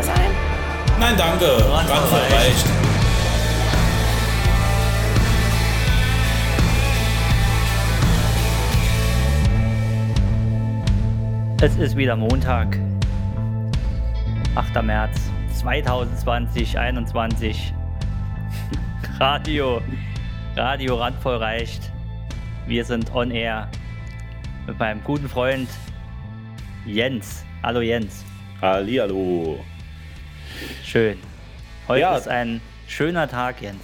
mehr sein. Nein, danke. Randvoll reicht. Es ist wieder Montag, 8. März 2020, 21. Radio, Radio randvoll reicht. Wir sind on air mit meinem guten Freund Jens. Hallo Jens. Hallihallo. Schön. Heute Ja. ist ein schöner Tag, Jens.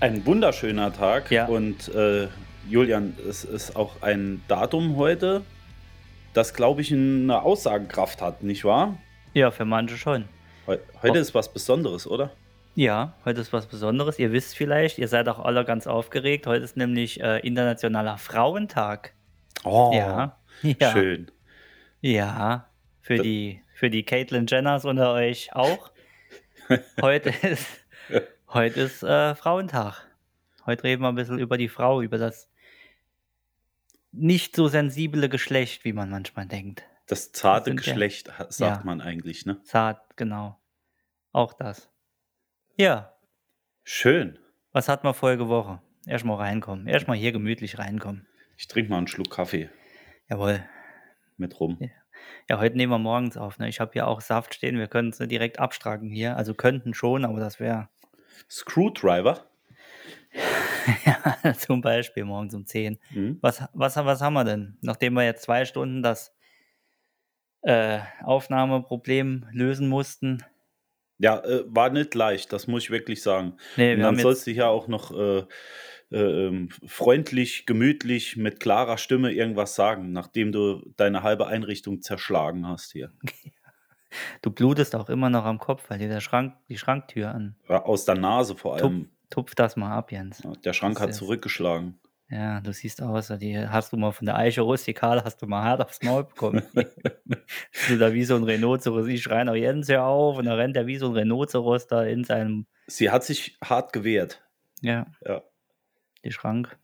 Ein wunderschöner Tag. Ja. Und äh, Julian, es ist auch ein Datum heute, das, glaube ich, eine Aussagekraft hat, nicht wahr? Ja, für manche schon. Heu- Heute Oh. ist was Besonderes, oder? Ja, heute ist was Besonderes. Ihr wisst vielleicht, ihr seid auch alle ganz aufgeregt. Heute ist nämlich äh, Internationaler Frauentag. Oh, Ja. ja. schön. Ja, für Da- die, für die Caitlyn Jenners unter euch auch. Heute ist, heute ist äh, Frauentag. Heute reden wir ein bisschen über die Frau, über das nicht so sensible Geschlecht, wie man manchmal denkt. Das zarte ja- Geschlecht, ha- sagt Ja. man eigentlich, ne? Zart, genau. Auch das. Ja, Schön. was hat man vorige Woche? Erstmal reinkommen. Erstmal hier gemütlich reinkommen. Ich trinke mal einen Schluck Kaffee Jawohl. mit rum. Ja, heute nehmen wir morgens auf. Ne? Ich habe hier auch Saft stehen. Wir können es direkt abstragen hier. Also könnten schon, aber das wäre Screwdriver. Ja, zum Beispiel morgens um 10. Mhm. Was, was, was haben wir denn? Nachdem wir jetzt zwei Stunden das äh, Aufnahmeproblem lösen mussten. Ja, äh, war nicht leicht, das muss ich wirklich sagen. Nee, Und dann haben sollst du ja auch noch äh, äh, ähm, freundlich, gemütlich, mit klarer Stimme irgendwas sagen, nachdem du deine halbe Einrichtung zerschlagen hast hier. du blutest auch immer noch am Kopf, weil dir der Schrank, die Schranktür an. Aus der Nase vor Tupf, allem. tupf das mal ab, Jens. Ja, der Schrank Das hat zurückgeschlagen. Ja, du siehst aus, die hast du mal von der Eiche rustikal, hast du mal hart aufs Maul bekommen. du da wie so ein Rhinoceros, ich schreie noch Jens hör auf und dann rennt er wie so ein Rhinoceros da in seinem, Sie hat sich hart gewehrt. ja, Ja. Die Schrank.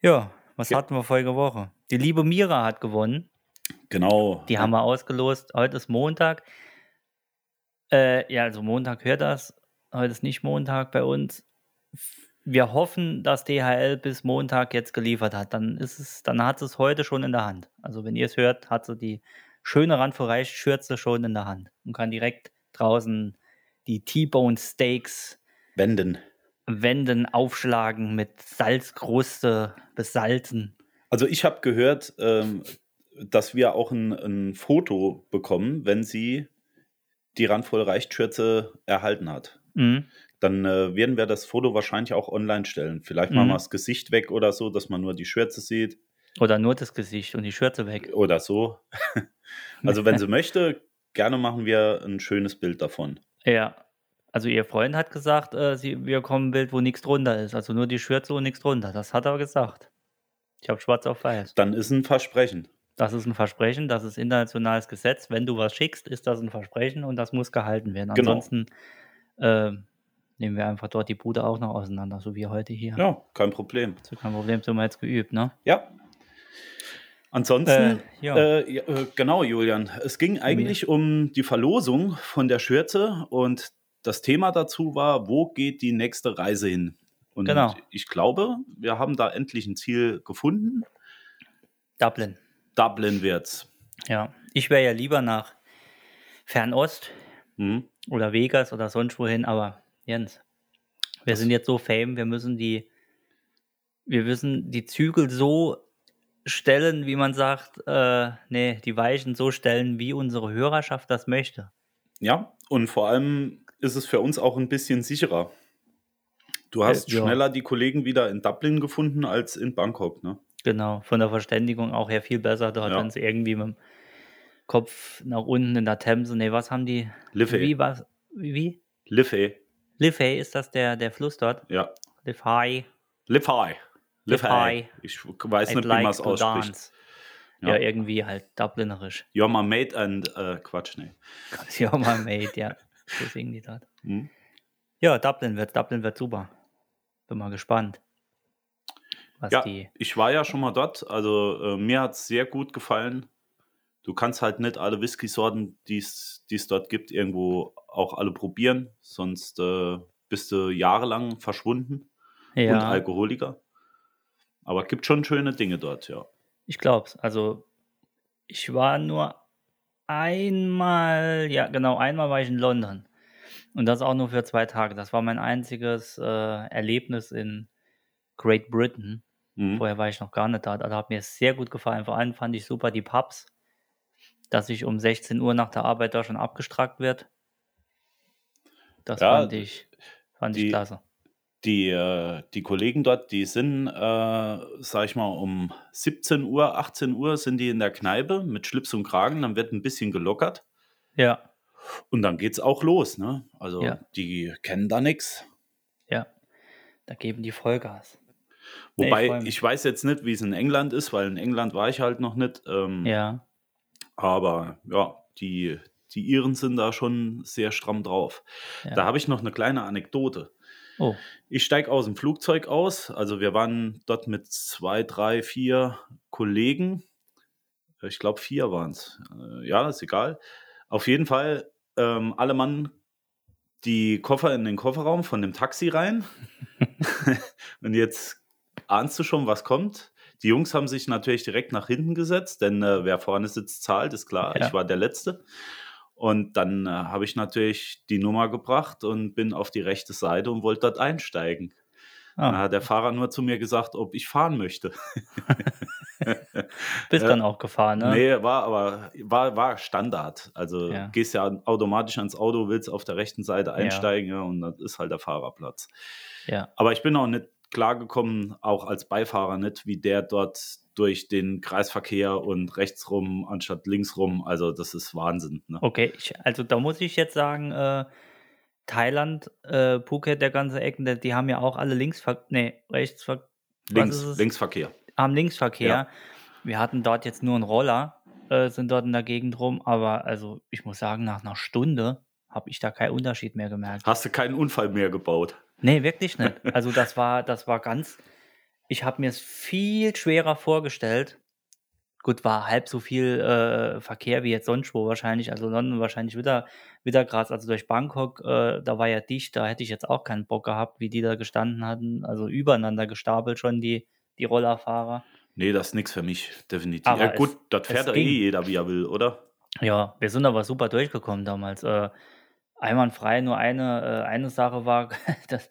Ja, was Ja. hatten wir vorige Woche? Die liebe Mira hat gewonnen. Genau. Die haben wir ausgelost. Heute ist Montag. Äh, ja, also Montag hört das. Heute ist nicht Montag bei uns. Wir hoffen, dass DHL bis Montag jetzt geliefert hat. Dann ist es, dann hat es heute schon in der Hand. Also wenn ihr es hört, hat sie die schöne randverreicht Schürze schon in der Hand und kann direkt draußen die T-Bone Steaks Wenden. Wenden, aufschlagen, mit Salzkruste besalzen. Also ich habe gehört, ähm, dass wir auch ein, ein Foto bekommen, wenn sie die randvoll Reichtschürze erhalten hat. Mhm. Dann äh, werden wir das Foto wahrscheinlich auch online stellen. Vielleicht machen Mhm. wir das Gesicht weg oder so, dass man nur die Schürze sieht Oder nur das Gesicht und die Schürze weg. oder so. also wenn sie möchte, gerne machen wir ein schönes Bild davon. Ja, also ihr Freund hat gesagt, äh, sie, wir kommen ein Bild, wo nichts drunter ist. Also nur die Schürze und nichts drunter. Das hat er gesagt. Ich habe schwarz auf weiß. Dann ist ein Versprechen. Das ist ein Versprechen, das ist internationales Gesetz. Wenn du was schickst, ist das ein Versprechen und das muss gehalten werden. Genau. Ansonsten äh, nehmen wir einfach dort die Bude auch noch auseinander, so wie heute hier. Ja, kein Problem. So kein Problem, sind wir jetzt geübt, ne? Ja. Ansonsten, Äh, ja. äh, ja, äh, genau, Julian. Es ging eigentlich um die Verlosung von der Schürze und das Thema dazu war, wo geht die nächste Reise hin? Und Genau. ich glaube, wir haben da endlich ein Ziel gefunden. Dublin. Dublin wird's. Ja. Ich wäre ja lieber nach Fernost Mhm. oder Vegas oder sonst wohin, aber Jens, wir Das- sind jetzt so fame, wir müssen die, wir müssen die Zügel so stellen, wie man sagt, äh, nee, die Weichen so stellen, wie unsere Hörerschaft das möchte. Ja, und vor allem ist es für uns auch ein bisschen sicherer. Du hast Äh, ja. schneller die Kollegen wieder in Dublin gefunden als in Bangkok, ne? Genau, von der Verständigung auch her viel besser dort, Ja. wenn sie irgendwie mit dem Kopf nach unten in der Themse, nee, was haben die? Liffey. Wie, was, wie? wie? Liffey, Liffey, ist das der, der Fluss dort? ja. Liffey. Liffey. Liffey. Ich weiß I'd nicht, wie like man es ausspricht. dance. Ja. Ja. irgendwie halt Dublinerisch. You're my mate and äh, Quatsch, nee. Ja, mal made, ja. So singen die dort. Hm? Ja, Dublin wird, Dublin wird super. Bin mal gespannt. Ja, ich war ja schon mal dort. Also äh, mir hat es sehr gut gefallen. du kannst halt nicht alle Whisky-Sorten, die es dort gibt, irgendwo auch alle probieren, sonst äh, bist du jahrelang verschwunden Ja. und Alkoholiker. Aber es gibt schon schöne Dinge dort, ja. Ich glaub's. Also, ich war nur einmal, ja, genau, einmal war ich in London. Und das auch nur für zwei Tage. Das war mein einziges äh, Erlebnis in Great Britain. Mhm. Vorher war ich noch gar nicht da. Da hat mir sehr gut gefallen. Vor allem fand ich super die Pubs, dass ich um 16 Uhr nach der Arbeit da schon abgestrackt wird. Das Ja, fand ich, fand ich die- klasse. Die, äh, die Kollegen dort, die sind, äh, sag ich mal, um 17 Uhr, 18 Uhr sind die in der Kneipe mit Schlips und Kragen, dann wird ein bisschen gelockert Ja, und dann geht's auch los, ne? Also Ja. die kennen da nichts. ja. Da geben die Vollgas. Nee, ich Wobei, freu ich, mich. weiß jetzt nicht, wie es in England ist, weil in England war ich halt noch nicht. Ähm, Ja, Aber ja, die, die Iren sind da schon sehr stramm drauf. Ja. Da habe ich noch eine kleine Anekdote. Oh, Ich steige aus dem Flugzeug aus. Also wir waren dort mit zwei, drei, vier Kollegen. Ich glaube, vier waren es. Ja, ist egal. Auf jeden Fall ähm, alle Mann die Koffer in den Kofferraum von dem Taxi rein. Und jetzt ahnst du schon, was kommt. Die Jungs haben sich natürlich direkt nach hinten gesetzt, denn äh, wer vorne sitzt, zahlt, ist klar. Ja. Ich war der Letzte. Und dann äh, habe ich natürlich die Nummer gebracht und bin auf die rechte Seite und wollte dort einsteigen. Dann ah, hat der Fahrer nur zu mir gesagt, ob ich fahren möchte. bist äh, dann auch gefahren, ne? Nee, war aber war, war Standard. Also Ja. gehst ja automatisch ans Auto, willst auf der rechten Seite einsteigen ja. und das ist halt der Fahrerplatz. Ja, Aber ich bin auch nicht klargekommen, auch als Beifahrer nicht, wie der dort durch den Kreisverkehr und rechts rum anstatt links rum. Also das ist Wahnsinn. Ne? okay. Ich, also da muss ich jetzt sagen, äh, Thailand, äh, Phuket, der ganze Ecken, der, die haben ja auch alle Linksver... Nee, Rechtsver... Links, es? Linksverkehr. Haben Linksverkehr. Ja. Wir hatten dort jetzt nur einen Roller, äh, sind dort in der Gegend rum, aber also ich muss sagen, nach einer Stunde habe ich da keinen Unterschied mehr gemerkt. Hast du keinen Unfall mehr gebaut? Nee, wirklich nicht. Also das war, das war ganz. Ich habe mir es viel schwerer vorgestellt. Gut, war halb so viel äh, Verkehr wie jetzt sonst wo wahrscheinlich. Also London wahrscheinlich wieder, wieder krass. Also durch Bangkok, äh, da war ja dicht, da hätte ich jetzt auch keinen Bock gehabt, wie die da gestanden hatten. Also übereinander gestapelt schon die, die Rollerfahrer. Nee, das ist nichts für mich, definitiv. Aber ja gut, es- das fährt ja eh jeder, wie er will, oder? Ja, wir sind aber super durchgekommen damals. Äh, einwandfrei, nur eine, äh, eine Sache war, dass,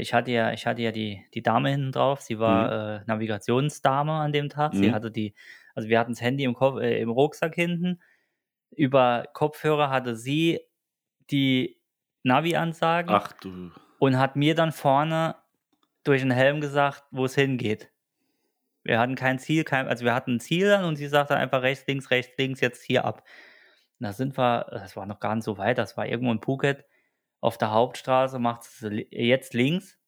ich hatte ja, ich hatte ja die, die Dame hinten drauf, sie war äh, Navigationsdame an dem Tag. Sie Mhm. hatte die, also wir hatten das Handy im, Kopf, äh, im Rucksack hinten. Über Kopfhörer hatte sie die Navi-Ansagen Ach du. und hat mir dann vorne durch den Helm gesagt, wo es hingeht. Wir hatten kein Ziel, kein, also wir hatten ein Ziel dann und sie sagte einfach rechts, links, rechts, links, jetzt hier ab. Und da sind wir, das war noch gar nicht so weit, das war irgendwo in Phuket auf der Hauptstraße, macht sie li- jetzt links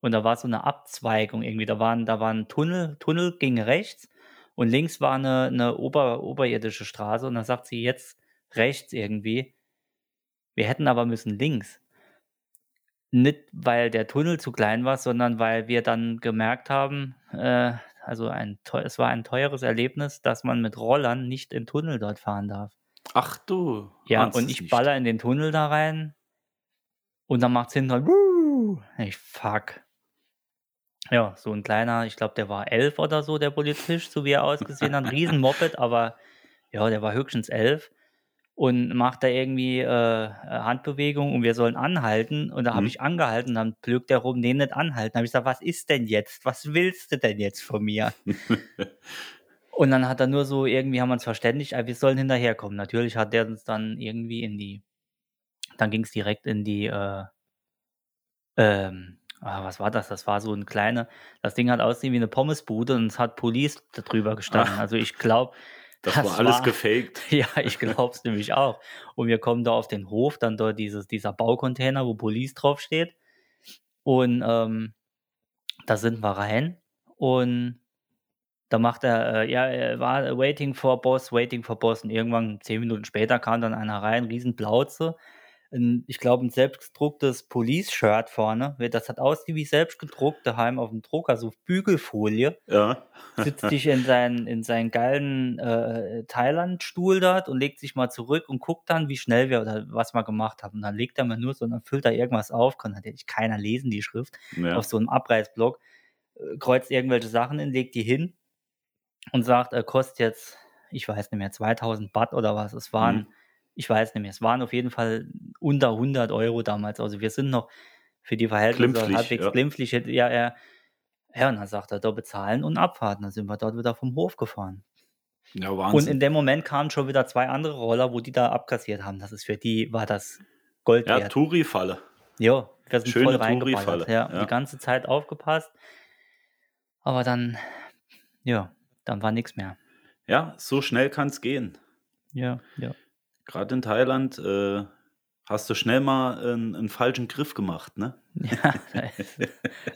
und da war so eine Abzweigung irgendwie, da war, ein- da war ein Tunnel, Tunnel ging rechts und links war eine, eine ober, oberirdische Straße und dann sagt sie jetzt rechts irgendwie. Wir hätten aber müssen links. Nicht, weil der Tunnel zu klein war, sondern weil wir dann gemerkt haben, äh, also ein, es war ein teures Erlebnis, dass man mit Rollern nicht in Tunnel dort fahren darf. Ach du. Ja, und es ich baller in den Tunnel da rein und dann macht's hinten halt, ich fuck. Ja, so ein kleiner, ich glaube, der war elf oder so, der Polizist, so wie er ausgesehen hat. Riesen Moped, aber ja, der war höchstens elf und macht da irgendwie äh, Handbewegung und wir sollen anhalten. Und da habe Mhm. ich angehalten, dann blökt der rum, nee, nicht anhalten. Da habe ich gesagt, was ist denn jetzt? Was willst du denn jetzt von mir? Und dann hat er nur so, irgendwie haben wir uns verständigt, wir sollen hinterherkommen. Natürlich hat der uns dann irgendwie in die, dann ging es direkt in die, äh, ähm, ah, was war das? Das war so ein kleiner, das Ding hat aussehen wie eine Pommesbude und es hat Police darüber gestanden. Ah. Also ich glaube, Das, war alles gefaked. ja, ich glaube es nämlich auch. Und wir kommen da auf den Hof, dann dort dieses, dieser Baucontainer, wo Police draufsteht. Und ähm, da sind wir rein. Und da macht er, äh, ja, er war waiting for boss, waiting for boss. Und irgendwann, zehn Minuten später, kam dann einer rein, riesen Plauze. Ein, ich glaube, ein selbstgedrucktes Police-Shirt vorne. Das hat ausgesehen wie selbstgedruckt daheim auf dem Drucker, so Bügelfolie. Ja. Sitzt sich in seinen, in seinen geilen äh, Thailand-Stuhl dort und legt sich mal zurück und guckt dann, wie schnell wir oder was wir gemacht haben. Und dann legt er mir nur so, dann füllt er irgendwas auf, kann natürlich keiner lesen, die Schrift, ja. auf so einem Abreißblock, äh, kreuzt irgendwelche Sachen hin, legt die hin und sagt, er kostet jetzt, ich weiß nicht mehr, 2000 Baht oder was es waren. Mhm. Ich weiß nicht mehr. Es waren auf jeden Fall unter 100 Euro damals. Also wir sind noch für die Verhältnisse Glimpflich, halbwegs ja. glimpflich. Ja, er, ja, und dann sagt er, da bezahlen und abfahren. Dann sind wir dort wieder vom Hof gefahren. ja, Und Wahnsinn. in dem Moment kamen schon wieder zwei andere Roller, wo die da abkassiert haben. Das ist für die, war das Gold ja, wert. Touri-Falle. Ja, wir sind Schöne voll reingeballert. Ja, ja. die ganze Zeit aufgepasst. Aber dann, ja, dann war nichts mehr. Ja, so schnell kann es gehen. Ja, ja. Gerade in Thailand äh, hast du schnell mal einen, einen falschen Griff gemacht, ne? Ja, da ist-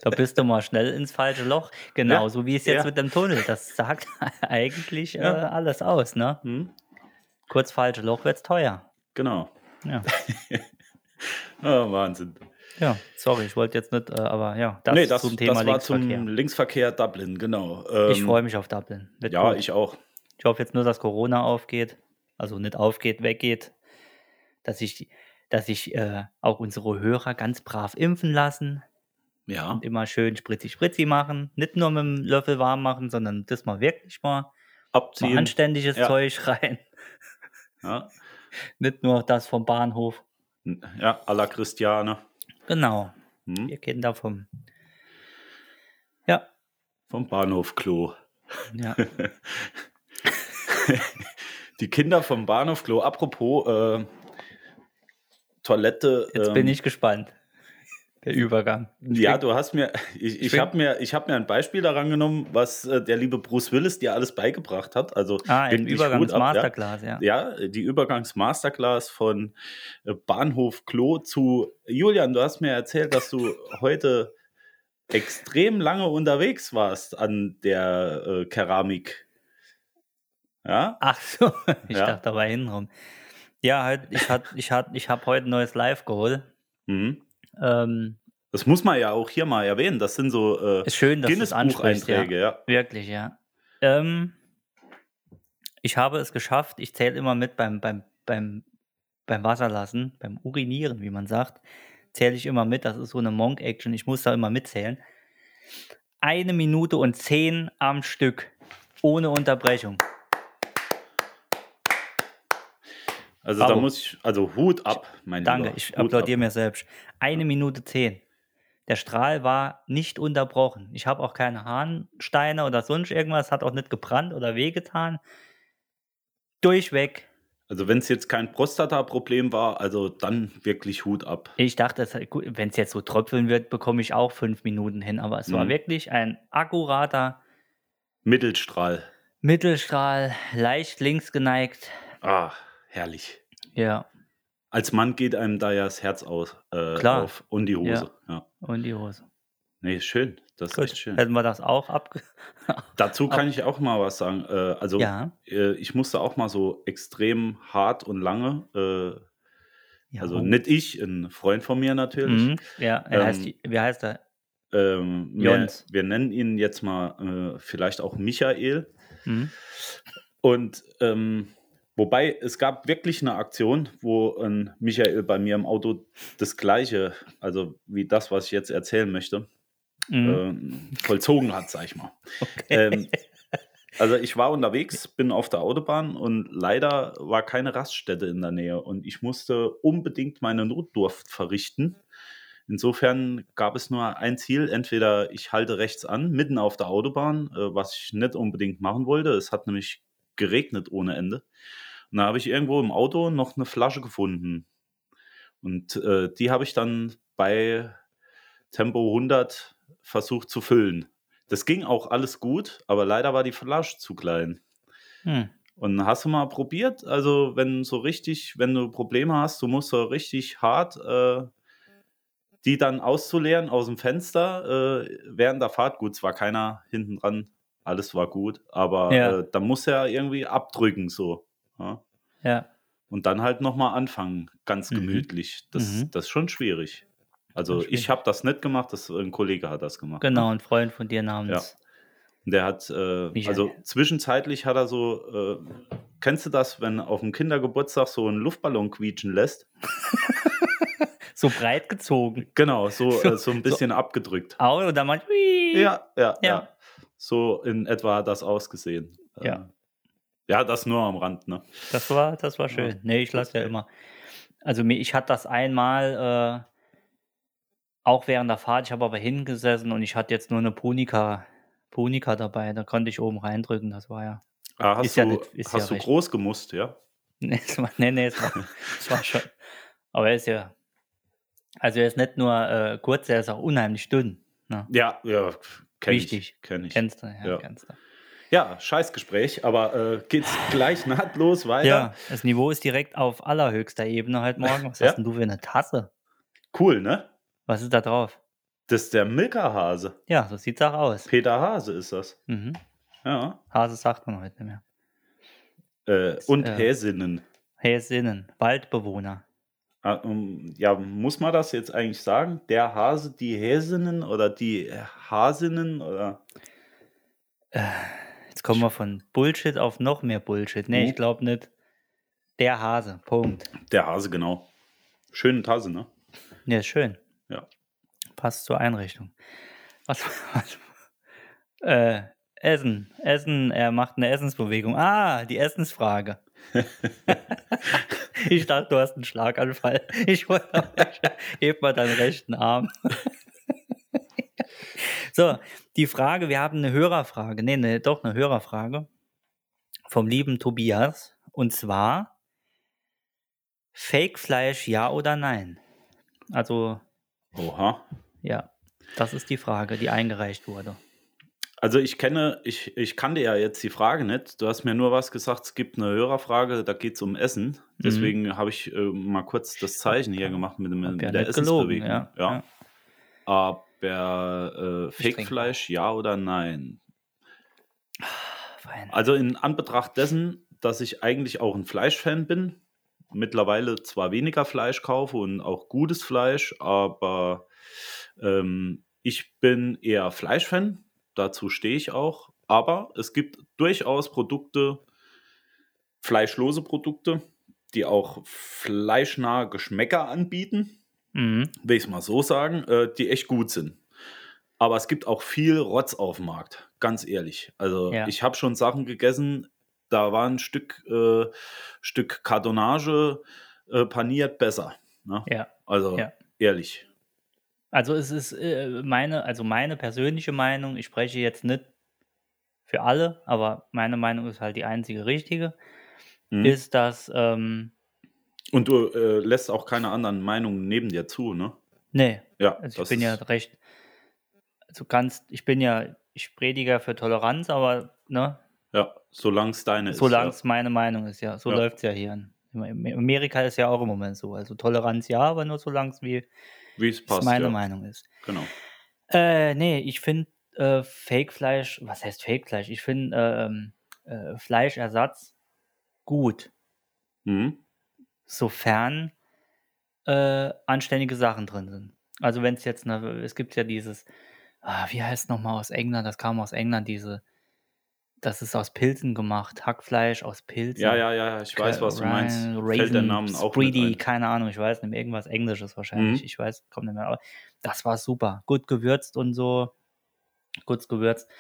da bist du mal schnell ins falsche Loch. Genauso wie es jetzt ja. mit dem Tunnel. Das sagt eigentlich äh, Ja. alles aus, ne? Hm? Kurz falsche Loch wird's teuer. Genau. Ja, Ah, Wahnsinn. ja. sorry, ich wollte jetzt nicht, äh, aber ja, das, nee, das, zum Thema das war Linksverkehr. zum Linksverkehr Dublin, genau. ich Ähm, freue mich auf Dublin. Wird Ja, gut. ich auch. Ich hoffe jetzt nur, dass Corona aufgeht. Also nicht aufgeht, weggeht. Dass ich, dass ich äh, auch unsere Hörer ganz brav impfen lassen. Ja, Und immer schön spritzi spritzi machen. Nicht nur mit dem Löffel warm machen, sondern das mal wirklich mal, mal abziehen. anständiges Ja. Zeug rein. Ja, Nicht nur das vom Bahnhof. ja à la Christiane. Genau. Hm? Wir Kinder vom. Ja, Vom Bahnhof Klo. ja. Die Kinder vom Bahnhof Klo. Apropos äh, Toilette. Jetzt ähm, bin ich gespannt. Der Übergang. Ja, du hast mir, ich, ich habe mir, ich hab mir ein Beispiel daran genommen, was äh, der liebe Bruce Willis dir alles beigebracht hat. Also Ah, ein ab, ja. Übergangs-Masterclass, ja. Ja, die Übergangs-Masterclass von äh, Bahnhof Klo zu Julian. Du hast mir erzählt, dass du heute extrem lange unterwegs warst an der äh, Keramik. Ja? Ach so, ich Ja. dachte, da war hintenrum. Ja, halt, ich hat, ich hat, ich habe heute ein neues Live geholt. Mhm. Ähm, Das muss man ja auch hier mal erwähnen. Das sind so äh, ist schön, dass du es ansprichst. Ja. Ja. Wirklich, ja. Ähm, ich habe es geschafft. Ich zähle immer mit beim, beim, beim, beim Wasserlassen, beim Urinieren, wie man sagt. Zähle ich immer mit. Das ist so eine Monk-Action. Ich muss da immer mitzählen. Eine Minute und zehn am Stück. Ohne Unterbrechung. Also da Bravo. muss ich, also Hut ab, mein Danke, Lieber. ich applaudiere mir selbst. Eine Minute zehn. Der Strahl war nicht unterbrochen. Ich habe auch keine Harnsteine oder sonst irgendwas, hat auch nicht gebrannt oder wehgetan. Durchweg. Also wenn es jetzt kein Prostata-Problem war, also dann wirklich Hut ab. Ich dachte, wenn es jetzt so tröpfeln wird, bekomme ich auch fünf Minuten hin. Aber es war Mhm. wirklich ein akkurater Mittelstrahl. Mittelstrahl, leicht links geneigt. Ah, herrlich. Ja, Als Mann geht einem da ja das Herz aus, äh, Klar. auf und die Hose. Ja. und die Hose. Nee, schön. Das ist Gut, echt schön. hätten wir das auch abge... Dazu kann ich auch mal was sagen. Äh, also ja, äh, ich musste auch mal so extrem hart und lange, äh, ja. also oh. nicht ich, ein Freund von mir natürlich. Mhm. Ja, er Ähm, heißt, wie heißt er? Ähm, wir, wir nennen ihn jetzt mal äh, vielleicht auch Michael. Mhm. Und ähm, wobei es gab wirklich eine Aktion, wo ein Michael bei mir im Auto das gleiche, also wie das, was ich jetzt erzählen möchte, Mhm. ähm, vollzogen hat, sag ich mal. Okay. Ähm, also ich war unterwegs, bin auf der Autobahn und leider war keine Raststätte in der Nähe und ich musste unbedingt meine Notdurft verrichten. Insofern gab es nur ein Ziel, entweder ich halte rechts an, mitten auf der Autobahn, äh, was ich nicht unbedingt machen wollte. Es hat nämlich geregnet ohne Ende. Und da habe ich irgendwo im Auto noch eine Flasche gefunden. Und äh, die habe ich dann bei Tempo 100 versucht zu füllen. Das ging auch alles gut, aber leider war die Flasche zu klein. Hm. Und hast du mal probiert? Also, wenn so richtig, wenn du Probleme hast, du musst so richtig hart äh, die dann auszuleeren aus dem Fenster äh, während der Fahrt. Gut, es war keiner hinten dran, alles war gut, aber Ja. äh, da muss er irgendwie abdrücken so. Ja? Ja. Und dann halt nochmal anfangen, ganz Mhm. gemütlich. Das, Mhm. das ist schon schwierig. Also schwierig. ich habe das nicht gemacht, das, ein Kollege hat das gemacht. Genau, Ne? ein Freund von dir namens. Und Der hat, äh, also zwischenzeitlich hat er so, äh, kennst du das, wenn auf dem Kindergeburtstag so einen Luftballon quietschen lässt? So breit gezogen. Genau, so, So- äh, so ein bisschen abgedrückt. Au, und dann hui. Ja, ja, ja, Ja. So in etwa hat das ausgesehen. Ja. Äh, Ja, das nur am Rand, ne? Das war, das war schön. Nee, ich lasse ja immer. Also ich hatte das einmal äh, auch während der Fahrt, ich habe aber hingesessen und ich hatte jetzt nur eine Punika, Punika dabei. Da konnte ich oben reindrücken, das war ja. Ah, hast Ist ja du, nicht- ist hast ja du recht. groß gemusst, ja? Nee, es war, nee, nee, es war, es war schon. Aber er ist ja. Also er ist nicht nur äh, kurz, er ist auch unheimlich dünn. Ne? Ja, ja, kenn Wichtig. ich. Kenn ich. Kennst du? Ja, Ja. kennst du. Ja, Scheißgespräch, aber äh, geht's gleich nahtlos weiter? Ja, das Niveau ist direkt auf allerhöchster Ebene heute Morgen. Was Ja. hast denn du für eine Tasse? Cool, ne? Was ist da drauf? Das ist der Milka-Hase. Ja, so sieht's auch aus. Peter Hase ist das. Mhm. Ja. Hase sagt man heute nicht mehr. Äh, und äh, Häsinnen. Häsinnen, Waldbewohner. Ah, Ja, muss man das jetzt eigentlich sagen? Der Hase, die Häsinnen oder die Hasinnen oder? Jetzt kommen wir von Bullshit auf noch mehr Bullshit. Nee, Mhm. ich glaube nicht. Der Hase, Punkt. Der Hase, genau. Schöne Tasse, ne? Ja, schön. Ja. Passt zur Einrichtung. Was, was äh, Essen, Essen, er macht eine Essensbewegung. Ah, die Essensfrage. ich dachte, du hast einen Schlaganfall. Ich wollte, heb mal deinen rechten Arm. so, die Frage, wir haben eine Hörerfrage. Nee, nee, doch eine Hörerfrage vom lieben Tobias. Und zwar Fake-Fleisch, ja oder nein? Also, Oha. ja, das ist die Frage, die eingereicht wurde. Also ich kenne, ich, ich kannte ja jetzt die Frage nicht. Du hast mir nur was gesagt, es gibt eine Hörerfrage, da geht es um Essen. Deswegen habe ich äh, mal kurz das Zeichen hier gemacht mit, dem, Mhm. Mit ja der Essensbewegung. ja, ja. Aber äh, Fake-Fleisch, ja oder nein? Fein. Also in Anbetracht dessen, dass ich eigentlich auch ein Fleischfan bin, mittlerweile zwar weniger Fleisch kaufe und auch gutes Fleisch, aber ähm, ich bin eher Fleischfan, dazu stehe ich auch. Aber es gibt durchaus Produkte, fleischlose Produkte, die auch fleischnahe Geschmäcker anbieten Mhm. will ich es mal so sagen, äh, die echt gut sind. Aber es gibt auch viel Rotz auf dem Markt, ganz ehrlich. Also Ja. ich habe schon Sachen gegessen, da war ein Stück, äh, Stück Kartonage äh, paniert besser. Ne? Ja. Also Ja. ehrlich. Also es ist äh, meine, also meine persönliche Meinung, ich spreche jetzt nicht für alle, aber meine Meinung ist halt die einzige richtige, Mhm. ist, dass, ähm, Und du äh, lässt auch keine anderen Meinungen neben dir zu, ne? nee, Ja, also ich bin ja recht, also ganz, ich bin ja, ich prediger für Toleranz, aber ne, ja, solange es deine ist. solange ja. es meine Meinung ist, ja, so Ja. läuft es ja hier. In Amerika ist ja auch im Moment so, also Toleranz ja, aber nur solange es wie wie es es passt. meine ja. Meinung ist. Genau. Äh, nee, ich finde äh, Fake-Fleisch, was heißt Fake-Fleisch? Ich finde ähm, äh, Fleischersatz gut, Mhm. sofern äh, anständige Sachen drin sind. Also wenn es jetzt, ne, es gibt ja dieses, ah, wie heißt nochmal aus England, das kam aus England, diese, das ist aus Pilzen gemacht, Hackfleisch aus Pilzen. Ja, ja, ja, ich weiß, was du meinst. Ryan, Fällt der Raisin, Namen auch Spreedy, keine Ahnung, ich weiß nicht, irgendwas Englisches wahrscheinlich, Mhm. ich weiß, kommt nicht mehr, aber das war super, gut gewürzt und so, gut gewürzt,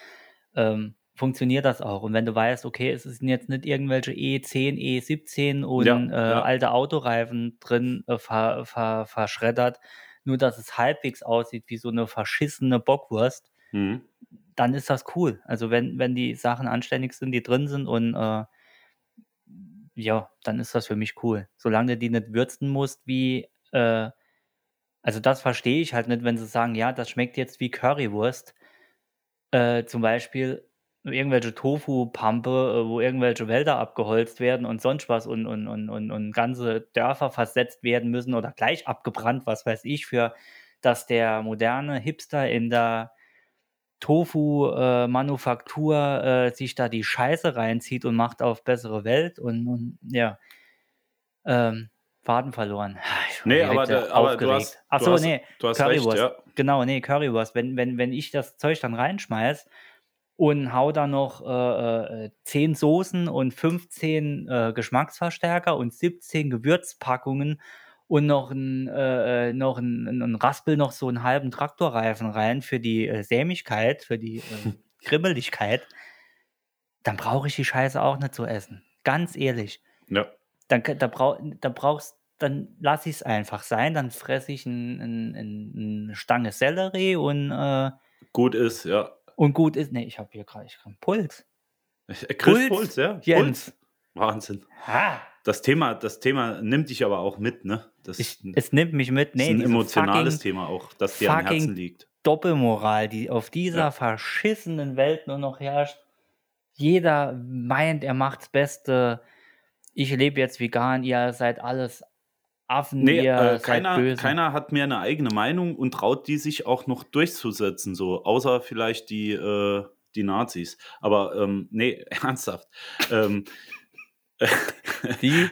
ähm, funktioniert das auch. Und wenn du weißt, okay, es sind jetzt nicht irgendwelche E10, E17 und Ja, äh, ja. alte Autoreifen drin äh, ver, ver, verschreddert, nur dass es halbwegs aussieht wie so eine verschissene Bockwurst, Mhm. Dann ist das cool. Also wenn, wenn die Sachen anständig sind, die drin sind und äh, ja, dann ist das für mich cool. Solange du die nicht würzen musst wie, äh, also das verstehe ich halt nicht, wenn sie sagen, ja, das schmeckt jetzt wie Currywurst. Äh, zum Beispiel irgendwelche Tofu-Pampe, äh, wo irgendwelche Wälder abgeholzt werden und sonst was und, und, und, und, und ganze Dörfer versetzt werden müssen oder gleich abgebrannt, was weiß ich, für dass der moderne Hipster in der Tofu-Manufaktur äh, sich da die Scheiße reinzieht und macht auf bessere Welt und, und ja. Ähm, Faden verloren. Nee, aber, da, aber du hast, Ach du hast, nee, du hast recht, Currywurst. ja. Genau, nee, Currywurst. Wenn, wenn, wenn ich das Zeug dann reinschmeiß und hau da noch äh, äh, 10 Soßen und 15 äh, Geschmacksverstärker und 17 Gewürzpackungen und noch ein, äh, äh, noch ein, ein, Raspel noch so einen halben Traktorreifen rein für die äh, Sämigkeit, für die äh, Kribbeligkeit, dann brauche ich die Scheiße auch nicht zu essen. Ganz ehrlich ja. dann, da, brau, da brauchst, dann lass ich es einfach sein, dann fresse ich ein, ein, ein, eine Stange Sellerie und, äh, Gut ist, ja. und gut ist. Nee, ich habe hier gerade einen Puls. Chris Puls, Puls, ja. Jens. Puls. Wahnsinn. Ha, Das Thema, das Thema nimmt dich aber auch mit, ne? Das ich, ist es nimmt mich mit. Nee, ein diese emotionales fucking Thema auch, das dir am Herzen liegt. Doppelmoral, die auf dieser Ja. verschissenen Welt nur noch herrscht. Jeder meint, er macht's Beste. Ich lebe jetzt vegan, ihr seid alles Affen, Nee, ihr äh, seid keiner, böse. keiner hat mehr eine eigene Meinung und traut die sich auch noch durchzusetzen, so, außer vielleicht die, äh, die Nazis. Aber ähm, nee, ernsthaft. ähm, die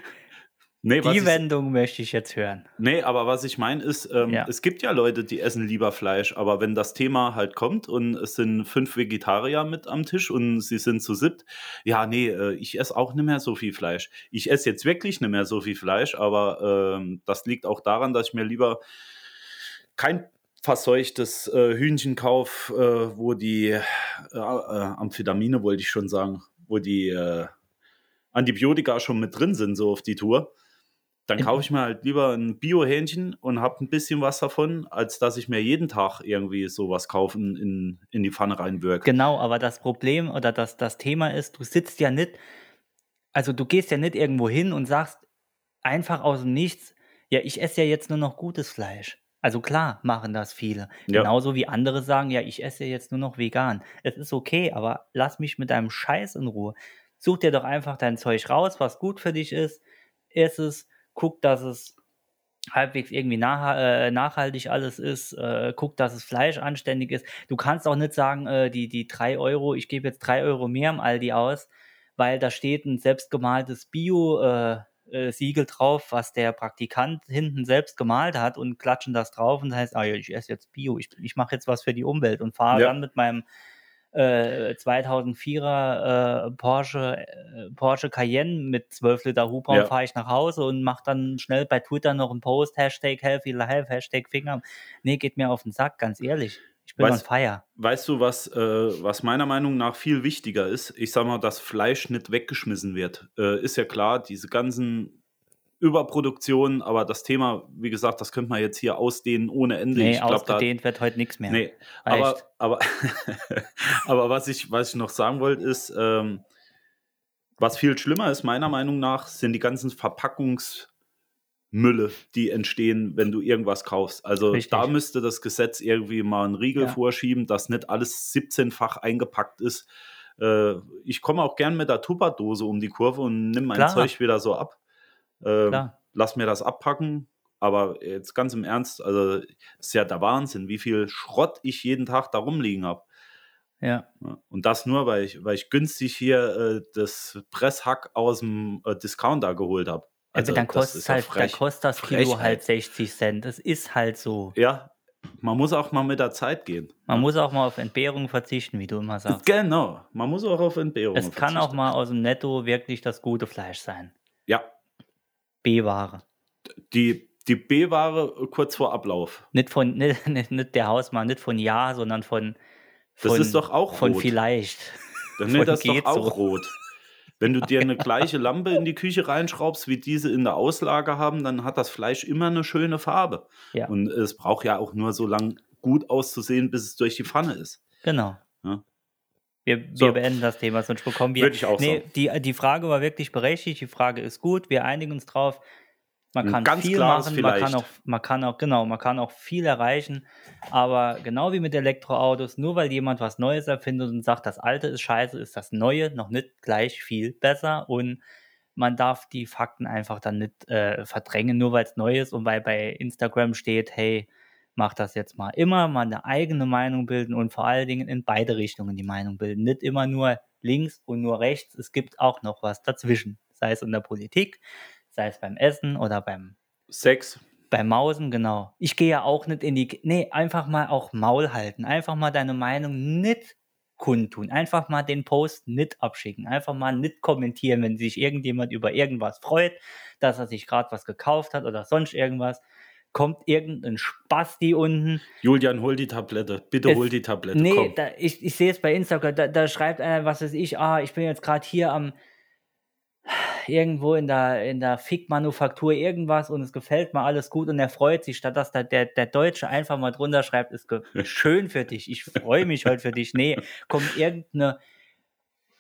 nee, die ich, Wendung möchte ich jetzt hören. nee, aber was ich meine ist, ähm, Ja. es gibt ja Leute, die essen lieber Fleisch, aber wenn das Thema halt kommt und es sind fünf Vegetarier mit am Tisch und sie sind zu siebt, ja, nee, äh, ich esse auch nicht mehr so viel Fleisch. Ich esse jetzt wirklich nicht mehr so viel Fleisch, aber ähm, das liegt auch daran, dass ich mir lieber kein verseuchtes äh, Hühnchen kauf, äh, wo die äh, äh, Amphetamine, wollte ich schon sagen, wo die äh, Antibiotika schon mit drin sind, so auf die Tour. Dann kaufe ich mir halt lieber ein Bio-Hähnchen und habe ein bisschen was davon, als dass ich mir jeden Tag irgendwie sowas kaufen in, in die Pfanne reinwirke. Genau, aber das Problem oder das, das Thema ist, du sitzt ja nicht, also du gehst ja nicht irgendwo hin und sagst einfach aus dem Nichts, ja, ich esse ja jetzt nur noch gutes Fleisch. Also klar machen das viele. Ja. Genauso wie andere sagen, ja, ich esse ja jetzt nur noch vegan. Es ist okay, aber lass mich mit deinem Scheiß in Ruhe. Such dir doch einfach dein Zeug raus, was gut für dich ist. Es, guck, dass es halbwegs irgendwie nach, äh, nachhaltig alles ist, äh, guck, dass das Fleisch anständig ist. Du kannst auch nicht sagen, äh, die, die 3 Euro, ich gebe jetzt 3 Euro mehr im Aldi aus, weil da steht ein selbstgemaltes Bio-Siegel äh, Siegel drauf, was der Praktikant hinten selbst gemalt hat und klatschen das drauf und das heißt, ah ja, ich esse jetzt Bio, ich, ich mache jetzt was für die Umwelt und fahre Ja. dann mit meinem äh, 2004er äh, Porsche, äh, Porsche Cayenne mit 12 Liter Hubraum Ja. fahre ich nach Hause und mache dann schnell bei Twitter noch einen Post, Hashtag Healthy Life, Hashtag Finger. Nee, geht mir auf den Sack, ganz ehrlich. Ich bin Weißt- on fire. Weißt du, was, äh, was meiner Meinung nach viel wichtiger ist? Ich sag mal, dass Fleisch nicht weggeschmissen wird. Äh, ist ja klar, diese ganzen Überproduktionen, aber das Thema, wie gesagt, das könnte man jetzt hier ausdehnen ohne Ende. Nee, ich ausgedehnt wird heute nichts mehr. nee, aber, aber, aber was, ich, was ich noch sagen wollte, ist, ähm, was viel schlimmer ist, meiner Meinung nach, sind die ganzen Verpackungsmülle, die entstehen, wenn du irgendwas kaufst. Also Richtig. da müsste das Gesetz irgendwie mal einen Riegel Ja. vorschieben, dass nicht alles 17-fach eingepackt ist. Äh, ich komme auch gern mit der Tupperdose um die Kurve und nimm mein Klar. Zeug wieder so ab. Klar. lass mir das abpacken. Aber jetzt ganz im Ernst, also ist ja der Wahnsinn, wie viel Schrott ich jeden Tag da rumliegen habe. Ja. Ja, Und das nur, weil ich, weil ich günstig hier äh, das Presshack aus dem äh, Discounter geholt habe. Also, dann das kostet ist ja halt, dann frech. kostet das Kilo Frechheit. halt 60 Cent. Das ist halt so. Ja, man muss auch mal mit der Zeit gehen. Man ja. muss auch mal auf Entbehrung verzichten, wie du immer sagst. Genau, man muss auch auf Entbehrung Es kann auch mal aus dem Netto wirklich das gute Fleisch sein. Ja, B-Ware. die, die B-Ware kurz vor Ablauf. Nicht von nicht, nicht, nicht der Hausmann, nicht von ja, sondern von, Das von ist doch auch von rot. vielleicht. Dann nee, das doch auch so. rot. Wenn du dir eine gleiche Lampe in die Küche reinschraubst, wie diese in der Auslage haben, dann hat das Fleisch immer eine schöne Farbe. Ja. Und es braucht ja auch nur so lang gut auszusehen, bis es durch die Pfanne ist. Genau. Ja. Wir, wir So. beenden das Thema, sonst bekommen wir. Würde ich auch nee, sagen. die, die Frage war wirklich berechtigt, die Frage ist gut, wir einigen uns drauf. Man kann ganz viel machen, man kann, auch, man kann auch, genau, man kann auch viel erreichen, aber genau wie mit Elektroautos, nur weil jemand was Neues erfindet und sagt, das Alte ist scheiße, ist das Neue noch nicht gleich viel besser und man darf die Fakten einfach dann nicht äh, verdrängen, nur weil es neu ist und weil bei Instagram steht, hey, mach das jetzt mal. Immer mal eine eigene Meinung bilden und vor allen Dingen in beide Richtungen die Meinung bilden. Nicht immer nur links und nur rechts. Es gibt auch noch was dazwischen. Sei es in der Politik, sei es beim Essen oder beim, Sex. beim Mausen, genau. Ich gehe ja auch nicht in die, nee, einfach mal auch Maul halten, einfach mal deine Meinung nicht kundtun, einfach mal den Post nicht abschicken, einfach mal nicht kommentieren, wenn sich irgendjemand über irgendwas freut, dass er sich gerade was gekauft hat oder sonst irgendwas. Kommt irgendein Spasti unten, Julian, hol die Tablette. Bitte Es- hol die Tablette. Nee, da, ich, ich sehe es bei Instagram, da, da schreibt einer, was weiß ich, ah, ich bin jetzt gerade hier am irgendwo in der, in der Fick-Manufaktur irgendwas und es gefällt mir alles gut und er freut sich, statt dass da der, der Deutsche einfach mal drunter schreibt, ist schön für dich, ich freue mich heute für dich. Nee, kommt irgendeine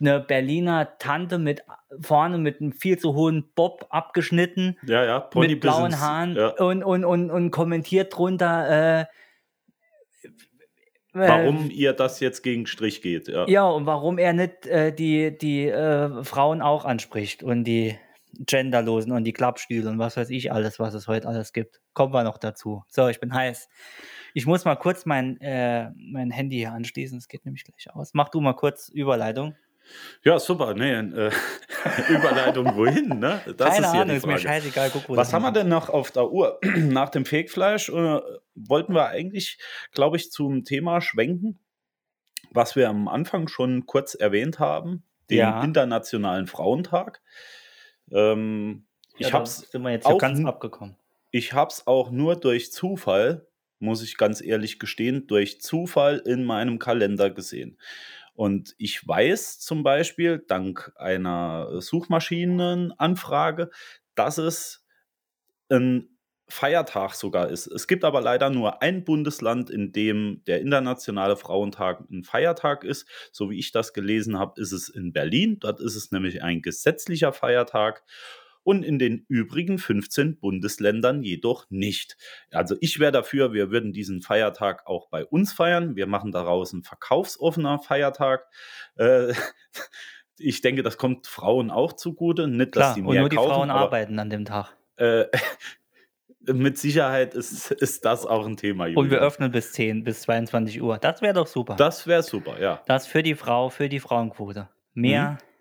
eine Berliner Tante mit vorne mit einem viel zu hohen Bob abgeschnitten Ja, ja, Pony mit blauen bis ins- Haaren Ja. und, und, und, und kommentiert drunter, äh, Warum ihr das jetzt gegen Strich geht. Ja. Ja, und warum er nicht äh, die, die äh, Frauen auch anspricht und die Genderlosen und die Klappstühle und was weiß ich alles, was es heute alles gibt. Kommen wir noch dazu. So, ich bin heiß. Ich muss mal kurz mein, äh, mein Handy hier anschließen, es geht nämlich gleich aus. Mach du mal kurz Überleitung. Ja, super. Nee, äh, Überleitung wohin, ne? Das Keine ist ja Ahnung, ist mir scheißegal. Guck, wo Was haben wir denn noch auf der Uhr? Nach dem Fegfleisch äh, wollten wir eigentlich, glaube ich, zum Thema schwenken, was wir am Anfang schon kurz erwähnt haben, den Ja. Internationalen Frauentag. Ähm, Ja, ich da habe es sind wir jetzt auch ganz abgekommen. ich hab's auch nur durch Zufall, muss ich ganz ehrlich gestehen, durch Zufall in meinem Kalender gesehen. Und ich weiß zum Beispiel, dank einer Suchmaschinenanfrage, dass es ein Feiertag sogar ist. Es gibt aber leider nur ein Bundesland, in dem der Internationale Frauentag ein Feiertag ist. So wie ich das gelesen habe, ist es in Berlin. Dort ist es nämlich ein gesetzlicher Feiertag und in den übrigen 15 Bundesländern jedoch nicht. Also ich wäre dafür, wir würden diesen Feiertag auch bei uns feiern. Wir machen daraus einen verkaufsoffener Feiertag. Äh, ich denke, das kommt Frauen auch zugute. Nicht, dass Klar, die und mehr nur die kaufen, Frauen arbeiten an dem Tag. Äh, mit Sicherheit ist, ist das auch ein Thema. Und wir öffnen bis 10, bis 22 Uhr. Das wäre doch super. Das wäre super, ja. Das für die Frau, für die Frauenquote. Mehr, Mhm.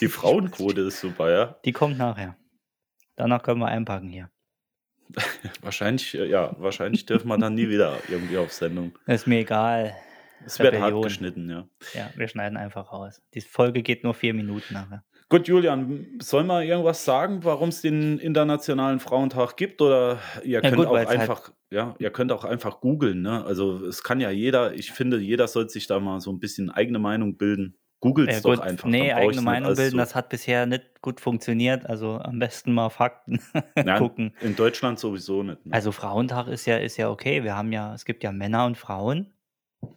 Die Frauenquote ist super, ja. die kommt nachher. Danach können wir einpacken hier. Wahrscheinlich, äh, ja, wahrscheinlich dürfen wir dann nie wieder irgendwie auf Sendung. Ist mir egal. Es wird hart geschnitten, ja. Ja, wir schneiden einfach raus. Die Folge geht nur vier Minuten nachher. Gut, Julian, soll man irgendwas sagen, warum es den Internationalen Frauentag gibt? Oder ihr Ja, könnt gut, auch halt- einfach, ja, ihr könnt auch einfach googeln, ne? Also es kann ja jeder, ich finde, jeder sollte sich da mal so ein bisschen eigene Meinung bilden. Googelt Ja, es doch gut, einfach. nee, eigene Meinung bilden, so- das hat bisher nicht gut funktioniert. Also am besten mal Fakten Ja, gucken. In Deutschland sowieso nicht. Ne? Also Frauentag ist ja, ist ja okay. Wir haben ja, es gibt ja Männer und Frauen,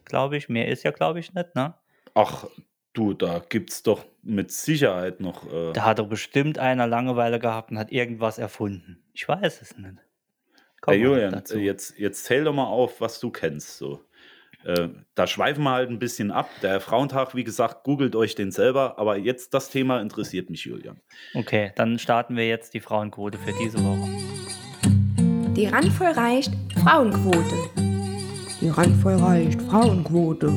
glaube ich. Mehr ist ja, glaube ich, nicht, ne? Ach, du, da gibt es doch mit Sicherheit noch. Äh, Da hat doch bestimmt einer Langeweile gehabt und hat irgendwas erfunden. Ich weiß es nicht. Kommen Hey Julian, dazu. jetzt, jetzt zähl doch mal auf, was du kennst. So. Äh, da schweifen wir halt ein bisschen ab. Der Frauentag, wie gesagt, googelt euch den selber. Aber jetzt das Thema interessiert mich, Julian. Okay, dann starten wir jetzt die Frauenquote für diese Woche. Die randvoll reicht Frauenquote. Die randvoll reicht. Frauenquote.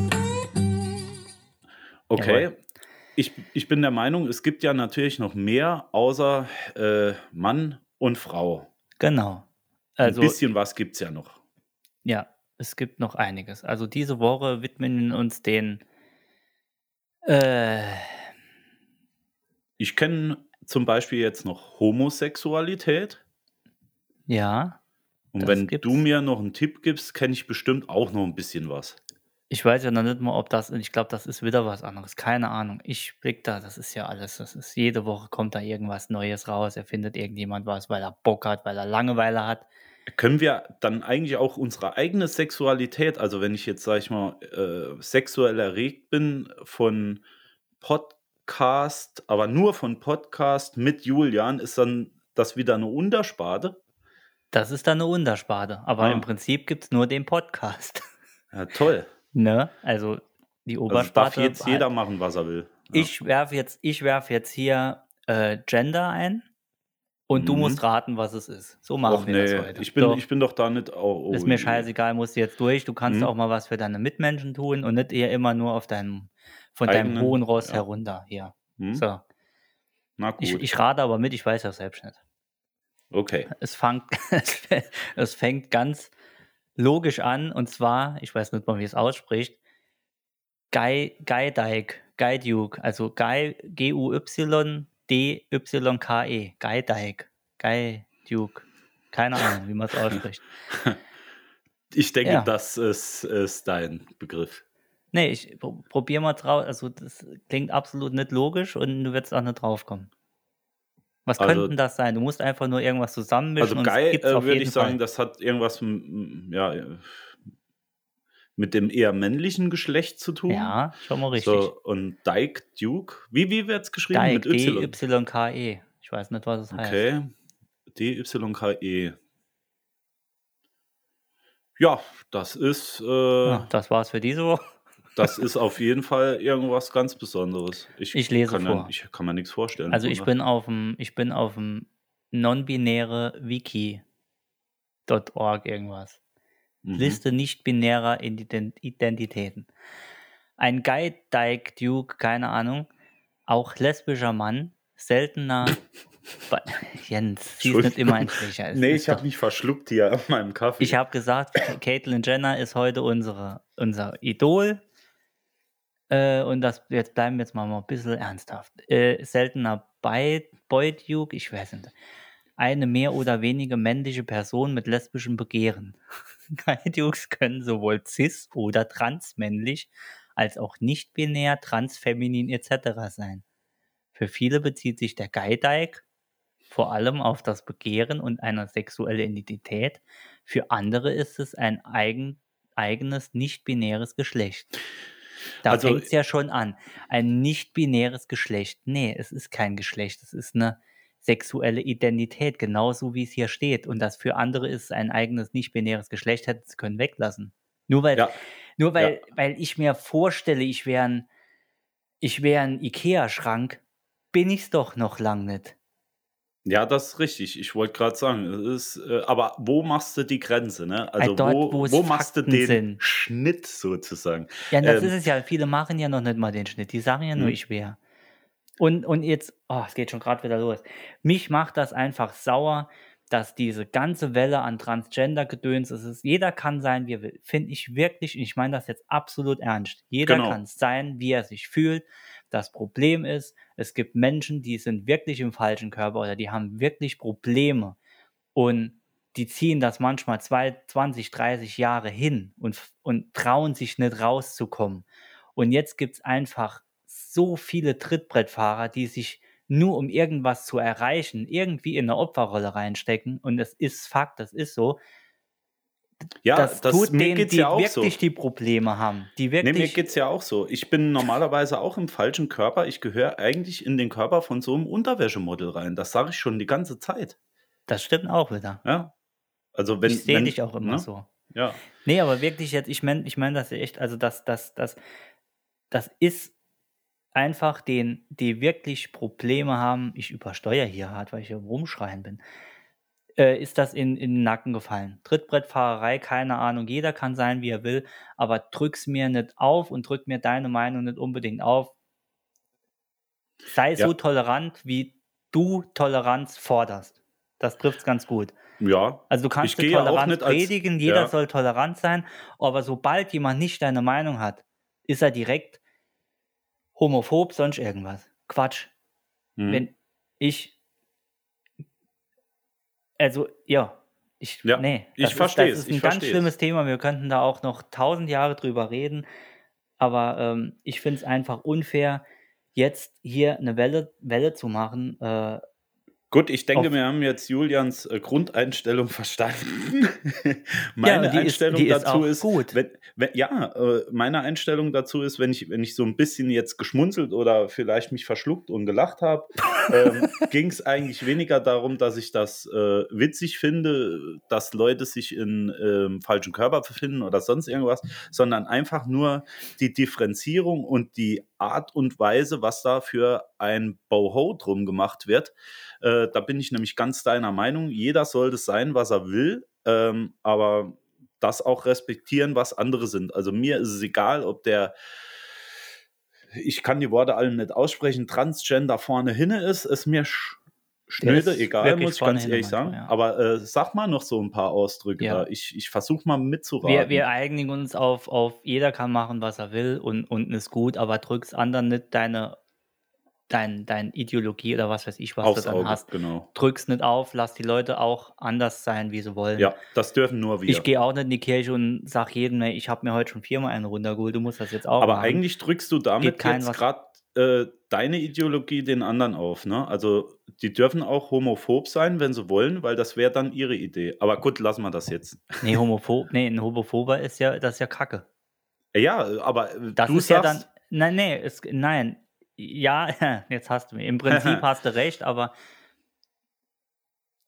Okay. Jawohl. Ich, ich bin der Meinung, es gibt ja natürlich noch mehr außer äh, Mann und Frau. Genau. Also, ein bisschen was gibt es ja noch. ja, es gibt noch einiges. Also diese Woche widmen wir uns den äh, Ich kenne zum Beispiel jetzt noch Homosexualität. ja, Und wenn gibt's. du mir noch einen Tipp gibst, kenne ich bestimmt auch noch ein bisschen was. ich weiß ja noch nicht mal, ob das, ich glaube, das ist wieder was anderes. Keine Ahnung. Ich blick da, das ist ja alles, das ist, jede Woche kommt da irgendwas Neues raus. Er findet irgendjemand was, weil er Bock hat, weil er Langeweile hat. Können wir dann eigentlich auch unsere eigene Sexualität, also wenn ich jetzt, sag ich mal, äh, sexuell erregt bin von Podcast, aber nur von Podcast mit Julian, ist dann das wieder eine Untersparte? Das ist dann eine Untersparte. Aber Ah. im Prinzip gibt es nur den Podcast. Ja, toll. ne? Also die Also Obersparte. darf jetzt hat- jeder machen, was er will. Ja. Ich werfe jetzt, ich werf jetzt hier äh, Gender ein und du Mhm. musst raten, was es ist. So machen Och, wir nee, das heute. ich bin, Doch, ich bin doch da nicht. Oh, oh, ist mir scheißegal, musst du jetzt durch. Du kannst Mhm. auch mal was für deine Mitmenschen tun und nicht eher immer nur auf deinem, von deinem Eigenen, hohen Ross ja. herunter hier. Hm? So. Na gut. Ich, ich rate aber mit, ich weiß ja selbst nicht. okay. Es fängt, es fängt ganz logisch an und zwar, ich weiß nicht mal, wie es ausspricht, Guy, Guy Dyke, Guy Duke, also Guy, Guy Dyke, Guy Duke. Keine Ahnung, wie man es ausspricht. Ich denke, Ja. das ist, ist dein Begriff. Nee, ich pro- probier mal drauf. Also, das klingt absolut nicht logisch und du wirst auch nicht draufkommen. Was Also- könnte denn das sein? Du musst einfach nur irgendwas zusammenmischen. Also Guy gibt's äh, würde ich sagen, Fall. das hat irgendwas ja, mit dem eher männlichen Geschlecht zu tun. Ja, schon mal richtig. So, und Dyke Duke, wie, wie wird es geschrieben? Dyke, mit Y. D-Y-K-E. E. Ich weiß nicht, was es heißt. Okay. D-Y-K-E. Ja, das ist, äh, Ja, das war's für diese Woche. das ist auf jeden Fall irgendwas ganz Besonderes. Ich lese kann, vor. Ja, ich kann mir nichts vorstellen. Also ich bin auf dem, ich bin auf dem non-binäre Wiki.org irgendwas. Mhm. Liste nicht-binärer Ident- Identitäten. Ein Guy Dyke Duke, keine Ahnung, auch lesbischer Mann, seltener. Jens, sie ist nicht immer ein Sprecher. Es Nee, ich habe mich verschluckt hier an meinem Kaffee. Ich habe gesagt, Caitlyn Jenner ist heute unsere, unser Idol. Äh, und das, jetzt bleiben wir jetzt mal, mal ein bisschen ernsthaft. Äh, seltener Boy, Boy Duke, ich weiß nicht. Eine mehr oder weniger männliche Person mit lesbischem Begehren. Guy Dukes können sowohl cis- oder transmännlich als auch nicht-binär, transfeminin etc. sein. Für viele bezieht sich der Guy Dyke vor allem auf das Begehren und eine sexuelle Identität. Für andere ist es ein eigen, eigenes nicht-binäres Geschlecht. Da Also- fängt es ja schon an. Ein nicht-binäres Geschlecht. Nee, es ist kein Geschlecht. Es ist eine sexuelle Identität, genauso wie es hier steht. Und das für andere ist ein eigenes nicht-binäres Geschlecht, hätten sie können weglassen. Nur weil, Ja. nur weil, weil ich mir vorstelle, ich wäre ein, ich wäre ein Ikea-Schrank, bin ich's doch noch lang nicht. Ja, das ist richtig. Ich wollte gerade sagen, es ist, äh, aber wo machst du die Grenze? Ne? Also dort, wo, wo es machst du Fakten den sind. Schnitt sozusagen? Ja, das Ähm, ist es ja. Viele machen ja noch nicht mal den Schnitt. Die sagen ja nur, Mhm. ich wäre. Und, und jetzt, oh, es geht schon gerade wieder los. Mich macht das einfach sauer, dass diese ganze Welle an Transgender-Gedöns, es ist, jeder kann sein, wie er will. Finde ich wirklich, und ich meine das jetzt absolut ernst. Jeder Genau. kann sein, wie er sich fühlt. Das Problem ist, es gibt Menschen, die sind wirklich im falschen Körper oder die haben wirklich Probleme. Und die ziehen das manchmal zwei, 20, 30 Jahre hin und, und trauen sich nicht rauszukommen. Und jetzt gibt es einfach so viele Trittbrettfahrer, die sich nur um irgendwas zu erreichen, irgendwie in eine Opferrolle reinstecken. Und es ist Fakt, das ist so. ja, das, das, tut mir denen, geht's die ja auch so. wirklich die Probleme haben. Die Nee, mir wirklich. geht es ja auch so. Ich bin normalerweise auch im falschen Körper. Ich gehöre eigentlich in den Körper von so einem Unterwäschemodel rein. Das sage ich schon die ganze Zeit. das stimmt auch wieder. Ja. Also wenn, ich sehe dich auch immer ne? so. Ja. Nee, aber wirklich jetzt, ich meine ich mein das echt, also das, das, das, das ist einfach den, die wirklich Probleme haben, ich übersteuere hier hart, weil ich hier rumschreien bin, äh, ist das in, in den Nacken gefallen. Trittbrettfahrerei, keine Ahnung, jeder kann sein, wie er will, aber drück's mir nicht auf und drück mir deine Meinung nicht unbedingt auf. Sei Ja. so tolerant, wie du Toleranz forderst. Das trifft's ganz gut. Ja. Also du kannst Ich Toleranz nicht als- predigen, jeder ja. soll tolerant sein, aber sobald jemand nicht deine Meinung hat, ist er direkt homophob, sonst irgendwas. Quatsch. Hm. Wenn ich, also ja, ich, Ja, nee, ich das verstehe es, das ist ein ganz schlimmes Thema, wir könnten da auch noch tausend Jahre drüber reden, aber ähm, ich finde es einfach unfair, jetzt hier eine Welle, Welle zu machen, äh, Gut, ich denke, auf- wir haben jetzt Julians äh, Grundeinstellung verstanden. meine ist- Einstellung ist dazu ist, gut. Wenn, wenn, ja, äh, meine Einstellung dazu ist, wenn ich, wenn ich so ein bisschen jetzt geschmunzelt oder vielleicht mich verschluckt und gelacht habe, ähm, ging es eigentlich weniger darum, dass ich das äh, witzig finde, dass Leute sich in ähm, falschen Körper befinden oder sonst irgendwas, sondern einfach nur die Differenzierung und die Art und Weise, was da für ein Boho drum gemacht wird. Äh, da bin ich nämlich ganz deiner Meinung. Jeder soll das sein, was er will, ähm, aber das auch respektieren, was andere sind. Also mir ist es egal, ob der ich kann die Worte alle nicht aussprechen, Transgender vorne hinne ist, ist mir sch schnöde, egal, muss ich ganz ehrlich sagen. ja. Aber äh, sag mal noch so ein paar Ausdrücke Ja. da. Ich, ich versuche mal mitzuraten. Wir, wir einigen uns auf, auf, jeder kann machen, was er will und, und ist gut, aber drückst anderen nicht deine, dein, dein Ideologie oder was weiß ich, was Aufs du dann Auge, hast. genau. Drückst nicht auf, lass die Leute auch anders sein, wie sie wollen. Ja, das dürfen nur wir. Ich gehe auch nicht in die Kirche und sag jedem, ich habe mir heute schon viermal einen runtergeholt, du musst das jetzt auch Aber machen. eigentlich drückst du damit keinen jetzt gerade äh, deine Ideologie den anderen auf. Ne? Also die dürfen auch homophob sein, wenn sie wollen, weil das wäre dann ihre Idee. Aber gut, lassen wir das jetzt. Nee, homophob, nee, ein Homophober ist ja, das ist ja Kacke. Ja, aber äh, Das du ist ja dann, sagst, nein, nee, es, nein, ja, jetzt hast du mich. Im Prinzip hast du recht, aber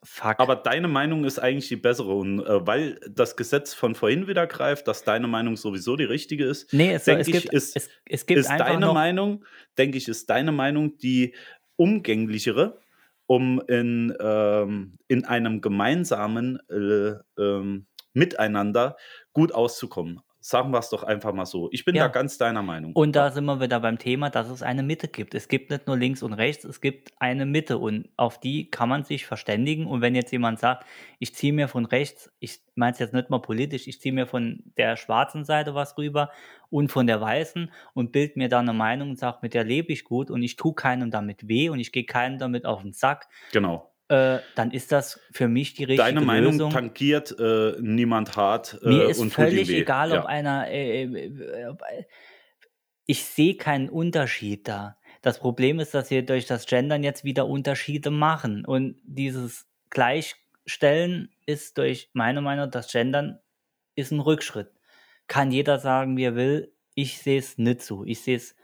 fuck. aber deine Meinung ist eigentlich die bessere. Und äh, weil das Gesetz von vorhin wieder greift, dass deine Meinung sowieso die richtige ist, nee, es, denk es, ich, gibt, ist- es, es gibt ist deine Meinung, denke ich, ist deine Meinung die umgänglichere, um in, ähm, in einem gemeinsamen äh, ähm, Miteinander gut auszukommen. Sagen wir es doch einfach mal so. Ich bin Ja. da ganz deiner Meinung. Und da sind wir wieder beim Thema, dass es eine Mitte gibt. Es gibt nicht nur links und rechts, es gibt eine Mitte und auf die kann man sich verständigen. Und wenn jetzt jemand sagt, ich ziehe mir von rechts, ich meine es jetzt nicht mal politisch, ich ziehe mir von der schwarzen Seite was rüber und von der weißen und bild mir da eine Meinung und sage, mit der lebe ich gut und ich tue keinem damit weh und ich gehe keinem damit auf den Sack, genau. Äh, dann ist das für mich die richtige Deine Meinung Lösung. tangiert äh, niemand hart äh, Mir ist völlig egal, ja. ob einer. Äh, äh, ich sehe keinen Unterschied da. Das Problem ist, dass wir durch das Gendern jetzt wieder Unterschiede machen. Und dieses Gleichstellen ist durch meine Meinung, das Gendern ist ein Rückschritt. Kann jeder sagen, wie er will. Ich sehe es nicht so. Ich sehe es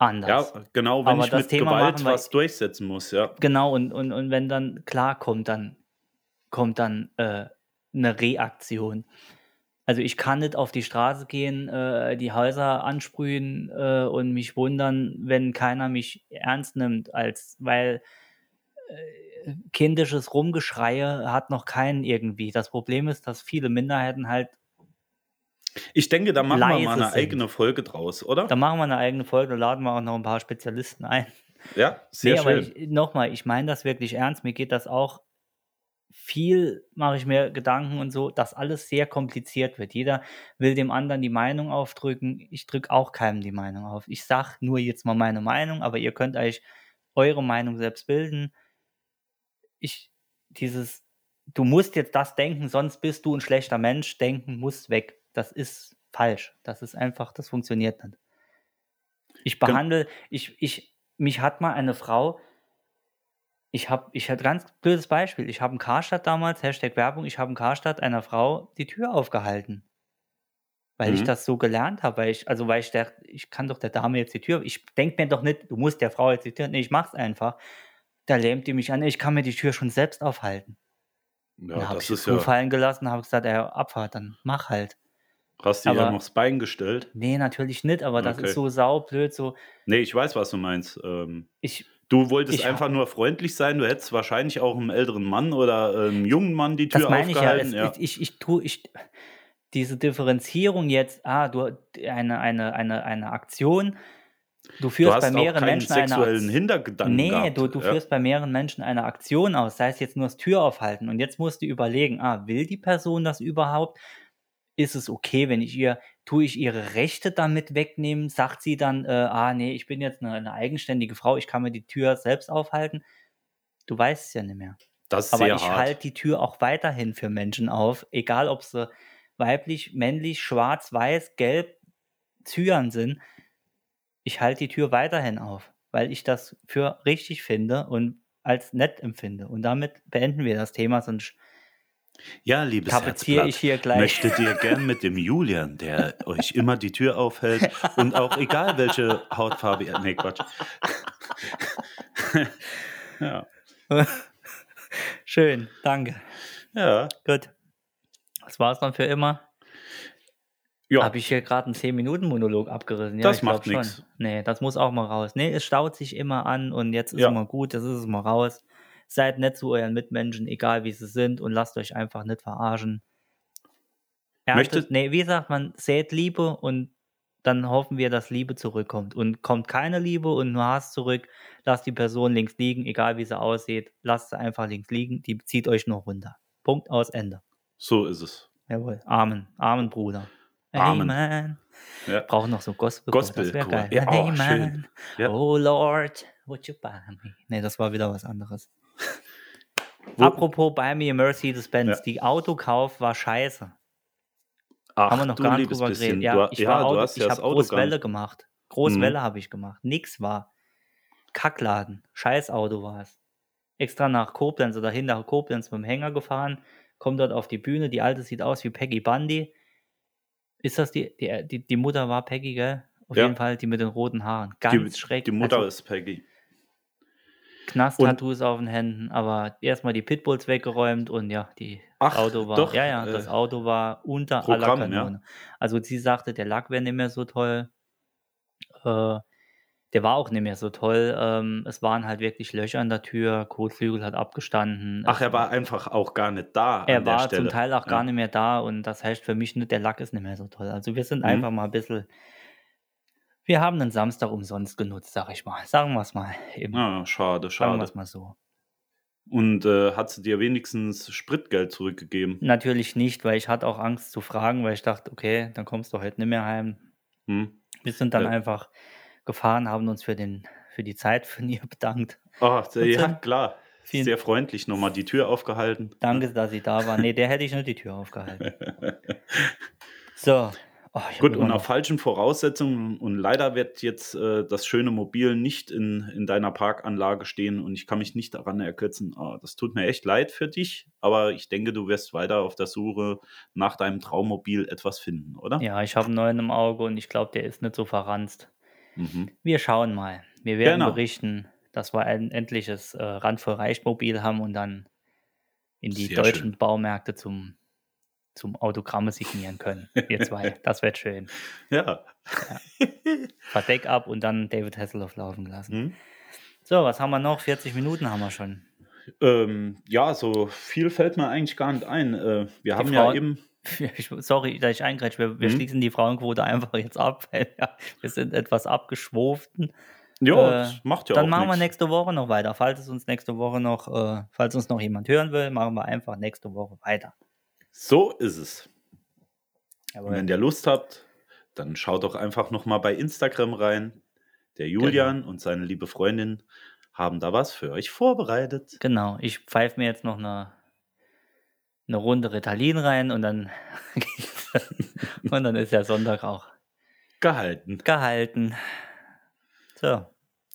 anders. Ja, genau, wenn Aber ich das mit Thema Gewalt machen was durchsetzen muss, ja. Genau, und, und, und wenn dann klar kommt, dann kommt dann äh, eine Reaktion. Also ich kann nicht auf die Straße gehen, äh, die Häuser ansprühen äh, und mich wundern, wenn keiner mich ernst nimmt, als weil äh, kindisches Rumgeschreie hat noch keinen irgendwie. Das Problem ist, dass viele Minderheiten halt, Ich denke, da machen wir mal eine sind. eigene Folge draus, oder? da machen wir eine eigene Folge, da laden wir auch noch ein paar Spezialisten ein. ja, sehr nee, aber schön. nochmal, ich meine das wirklich ernst. Mir geht das auch viel, mache ich mir Gedanken und so, dass alles sehr kompliziert wird. Jeder will dem anderen die Meinung aufdrücken. Ich drücke auch keinem die Meinung auf. Ich sage nur jetzt mal meine Meinung, aber ihr könnt euch eure Meinung selbst bilden. Ich, dieses, du musst jetzt das denken, sonst bist du ein schlechter Mensch, denken muss weg. Das ist falsch. Das ist einfach, das funktioniert nicht. Ich behandle, ich, ich, mich hat mal eine Frau, ich habe, ich hatte ganz blödes Beispiel. Ich habe in Karstadt damals, Hashtag Werbung, ich habe in Karstadt einer Frau die Tür aufgehalten. Weil ich Mhm. das so gelernt habe, weil ich, also weil ich dachte, ich kann doch der Dame jetzt die Tür, ich denke mir doch nicht, du musst der Frau jetzt die Tür, nee, ich mach's einfach. Da lähmt die mich an, ich kann mir die Tür schon selbst aufhalten. Ja, dann habe ich Schuh ja, fallen gelassen, habe gesagt, ey, Abfahrt, dann mach halt. Hast dir ja aber- noch das Bein gestellt. Nee, natürlich nicht, aber das Okay. ist so saublöd, so, Nee, ich weiß, was du meinst. Ähm, ich, du wolltest hab- einfach nur freundlich sein. Du hättest wahrscheinlich auch einem älteren Mann oder einem jungen Mann die Tür Das meine ich ja. aufgehalten. Es, ja. Ich, ich, ich tue, ich, diese Differenzierung jetzt, ah, du, eine, eine, eine, eine Aktion, du Du führst hast bei mehreren Menschen eine sexuellen Aktion. Hintergedanken Nee, gehabt. du, du ja. führst bei mehreren Menschen eine Aktion aus, sei es jetzt nur das Tür aufhalten. Und jetzt musst du überlegen, ah, will die Person das überhaupt? Ist es okay, wenn ich ihr, tue ich ihre Rechte damit wegnehmen? Sagt sie dann, äh, ah, nee, ich bin jetzt eine, eine eigenständige Frau, ich kann mir die Tür selbst aufhalten? Du weißt es ja nicht mehr. Das ist Aber sehr ich halte die Tür auch weiterhin für Menschen auf, egal ob sie weiblich, männlich, schwarz, weiß, gelb, Zyan sind. Ich halte die Tür weiterhin auf, weil ich das für richtig finde und als nett empfinde. Und damit beenden wir das Thema, sonst ja, liebes Herzblatt, ich hier gleich. möchtet ihr gern mit dem Julian, der euch immer die Tür aufhält und auch egal welche Hautfarbe ihr... Nee, Quatsch. ja. Schön, danke. Ja. Gut. Das war's dann für immer. Ja. Habe ich hier gerade einen 10-Minuten-Monolog abgerissen? Ja, Das macht nix. Nee, das muss auch mal raus. Nee, es staut sich immer an und jetzt ist Ja. es mal gut, jetzt ist es mal raus. Seid nett zu euren Mitmenschen, egal wie sie sind und lasst euch einfach nicht verarschen. Erntet, Möchtet- nee, wie sagt man, sät Liebe und dann hoffen wir, dass Liebe zurückkommt. Und kommt keine Liebe und nur Hass zurück, lasst die Person links liegen, egal wie sie aussieht, lasst sie einfach links liegen, die zieht euch nur runter. Punkt aus Ende. So ist es. Jawohl. Amen. Amen, Bruder. Amen. Amen. Ja. Brauchen noch so Gospel. Gospel, das wäre geil. Ja, oh, Amen. schön. Ja. Oh Lord, would you buy me? Nee, das war wieder was anderes. Wo- Apropos Buy Me a Mercedes-Benz, Ja. die Autokauf war scheiße. Ach, Haben wir noch gar nicht drüber geredet. Ja, ich ja, Auto, ja ich das habe Auto Großwelle gemacht. Mhm. Großwelle habe ich gemacht. Nix war. Kackladen. Scheißauto war es. Extra nach Koblenz oder hin nach Koblenz mit dem Hänger gefahren. Kommt dort auf die Bühne. Die alte sieht aus wie Peggy Bundy. Ist das die, die, die, die Mutter war Peggy, gell? Auf Ja. jeden Fall die mit den roten Haaren. Ganz Die, schräg. die Mutter also, ist Peggy. Knast-Tattoos auf den Händen, aber erstmal die Pitbulls weggeräumt und ja, die Ach, Auto war, doch, ja, ja, das äh, Auto war unter Programm, aller ja. Kanone. Also sie sagte, der Lack wäre nicht mehr so toll. Äh, der war auch nicht mehr so toll. Ähm, es waren halt wirklich Löcher an der Tür, Kotflügel hat abgestanden. Ach, er war einfach auch gar nicht da. er war Stelle. zum Teil auch Ja. gar nicht mehr da und das heißt für mich nicht, der Lack ist nicht mehr so toll. Also wir sind Mhm. einfach mal ein bisschen, wir haben den Samstag umsonst genutzt, sag ich mal. Sagen wir es mal. Eben. Ah, schade, Sagen wir schade. es mal so. Und äh, hat sie dir wenigstens Spritgeld zurückgegeben? Natürlich nicht, weil ich hatte auch Angst zu fragen, weil ich dachte, okay, dann kommst du heute nicht mehr heim. Hm? Wir sind dann Ja. einfach gefahren, haben uns für, den, für die Zeit von ihr bedankt. Oh, sehr- ja, Bitte? klar. Vielen- Sehr freundlich nochmal die Tür aufgehalten. Danke, dass Sie da waren. Nee, der hätte ich nur die Tür aufgehalten. So. Oh, Gut, und auf falschen Voraussetzungen. Und leider wird jetzt äh, das schöne Mobil nicht in, in deiner Parkanlage stehen und ich kann mich nicht daran erkürzen. Ah, das tut mir echt leid für dich, aber ich denke, du wirst weiter auf der Suche nach deinem Traummobil etwas finden, oder? Ja, ich habe einen neuen im Auge und ich glaube, der ist nicht so verranzt. Mhm. Wir schauen mal. Wir werden Genau. berichten, dass wir ein endliches äh, randvoll Reichmobil haben und dann in die Sehr deutschen schön. Baumärkte zum, zum Autogramme signieren können. Wir zwei. Das wird schön. Ja. Verdeck ab und dann David Hasselhoff laufen lassen. Hm? So, was haben wir noch? 40 Minuten haben wir schon. Ähm, ja, so viel fällt mir eigentlich gar nicht ein. Äh, wir haben ja Frauen- eben. Ich, sorry, dass ich eingrätsche. Wir, wir Mhm. schließen die Frauenquote einfach jetzt ab. Weil, ja, wir sind etwas abgeschwoften. Ja, Äh, das macht ja Dann auch machen wir nichts. nächste Woche noch weiter. Falls es uns nächste Woche noch, äh, falls uns noch jemand hören will, machen wir einfach nächste Woche weiter. So ist es. Und wenn ihr Lust habt, dann schaut doch einfach nochmal bei Instagram rein. Der Genau. Julian und seine liebe Freundin haben da was für euch vorbereitet. Genau, ich pfeife mir jetzt noch eine, eine Runde Ritalin rein und dann, und dann ist der Sonntag auch Gehalten. gehalten. So,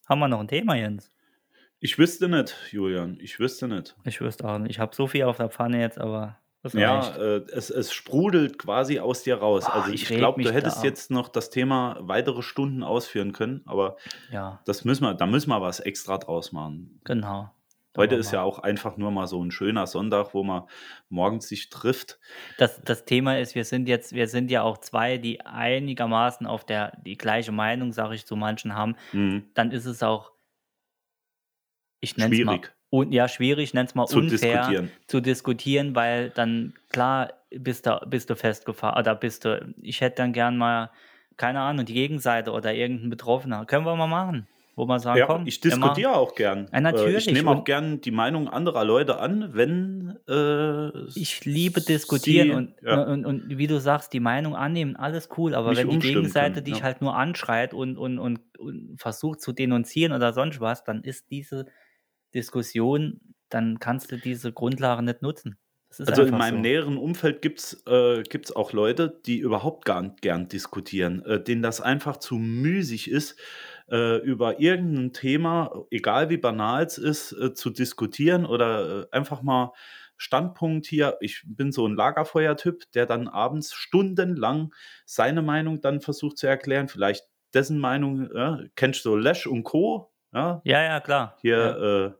haben wir noch ein Thema, Jens? Ich wüsste nicht, Julian. Ich wüsste nicht. Ich wüsste auch nicht. Ich habe so viel auf der Pfanne jetzt, aber Ja, äh, es, es sprudelt quasi aus dir raus. Ah, also ich ich, glaube, du hättest jetzt noch das Thema weitere Stunden ausführen können, aber Ja, das müssen wir, da müssen wir was extra draus machen. genau. Heute ist ja auch einfach nur mal so ein schöner Sonntag, wo man morgens sich trifft. Das, das Thema ist, wir sind jetzt, wir sind ja auch zwei, die einigermaßen auf der die gleiche Meinung, sage ich zu manchen, haben. Mhm. Dann ist es auch, ich nenne es mal, Schwierig un, ja schwierig, ich nenne es mal zu unfair diskutieren. zu diskutieren, weil dann klar bist du, bist du festgefahren oder bist du, ich hätte dann gern mal, keine Ahnung, die Gegenseite oder irgendein Betroffener. Können wir mal machen, wo man sagen, Ja, komm, ich diskutiere auch gern. Ja, natürlich. Äh, Ich nehme auch Und- gern die Meinung anderer Leute an, wenn äh, Ich liebe diskutieren sie- und, ja. und, und wie du sagst, die Meinung annehmen, alles cool, aber Nicht wenn die Gegenseite können, dich ja. halt nur anschreit und, und, und, und versucht zu denunzieren oder sonst was, dann ist diese Diskussion, dann kannst du diese Grundlage nicht nutzen. Also in meinem so. näheren Umfeld gibt es äh, gibt's auch Leute, die überhaupt gar nicht gern diskutieren, äh, denen das einfach zu müßig ist, äh, über irgendein Thema, egal wie banal es ist, äh, zu diskutieren oder äh, einfach mal Standpunkt hier. Ich bin so ein Lagerfeuertyp, der dann abends stundenlang seine Meinung dann versucht zu erklären, vielleicht dessen Meinung, kennst du Lesch und Co., ja, Ja, ja, klar. hier Ja, äh,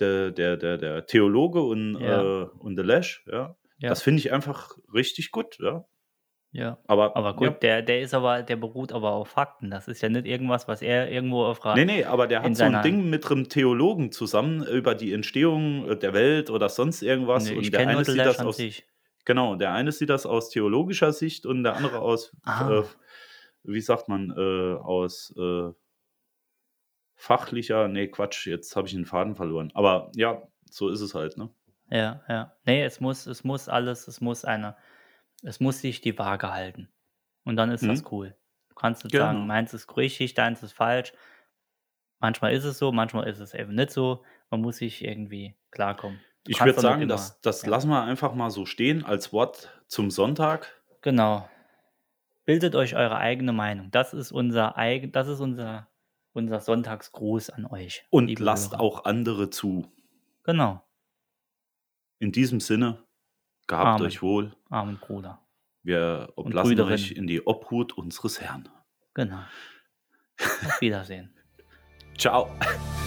der, der, der, der Theologe und, Ja. äh, und der Lesch, ja. ja, Das finde ich einfach richtig gut, ja. ja. Aber, Aber gut, ja. der, der ist aber, der beruht aber auf Fakten. Das ist ja nicht irgendwas, was er irgendwo auf Ra- Nee, nee, aber der hat so ein Ding mit einem Theologen zusammen über die Entstehung der Welt oder sonst irgendwas. Nee, und der eine sieht Lash das aus, sich. genau, der eine sieht das aus theologischer Sicht und der andere aus äh, wie sagt man, äh, aus äh, fachlicher, nee, Quatsch, jetzt habe ich den Faden verloren. Aber ja, so ist es halt, ne? Ja, ja. Nee, es muss, es muss alles, es muss eine, es muss sich die Waage halten. Und dann ist Mhm. das cool. Du kannst nicht Genau. sagen, meins ist richtig, deins ist falsch. Manchmal ist es so, manchmal ist es eben nicht so. Man muss sich irgendwie klarkommen. Du Ich würde sagen, nicht das, immer- das ja. lassen wir einfach mal so stehen als Wort zum Sonntag. Genau. Bildet euch eure eigene Meinung. Das ist unser eigen, das ist unser, unser Sonntagsgruß an euch. Und lasst Hörer. auch andere zu. Genau. In diesem Sinne, gehabt Amen. euch wohl. Armen Bruder. Wir oblassen euch in die Obhut unseres Herrn. Genau. Auf Wiedersehen. Ciao.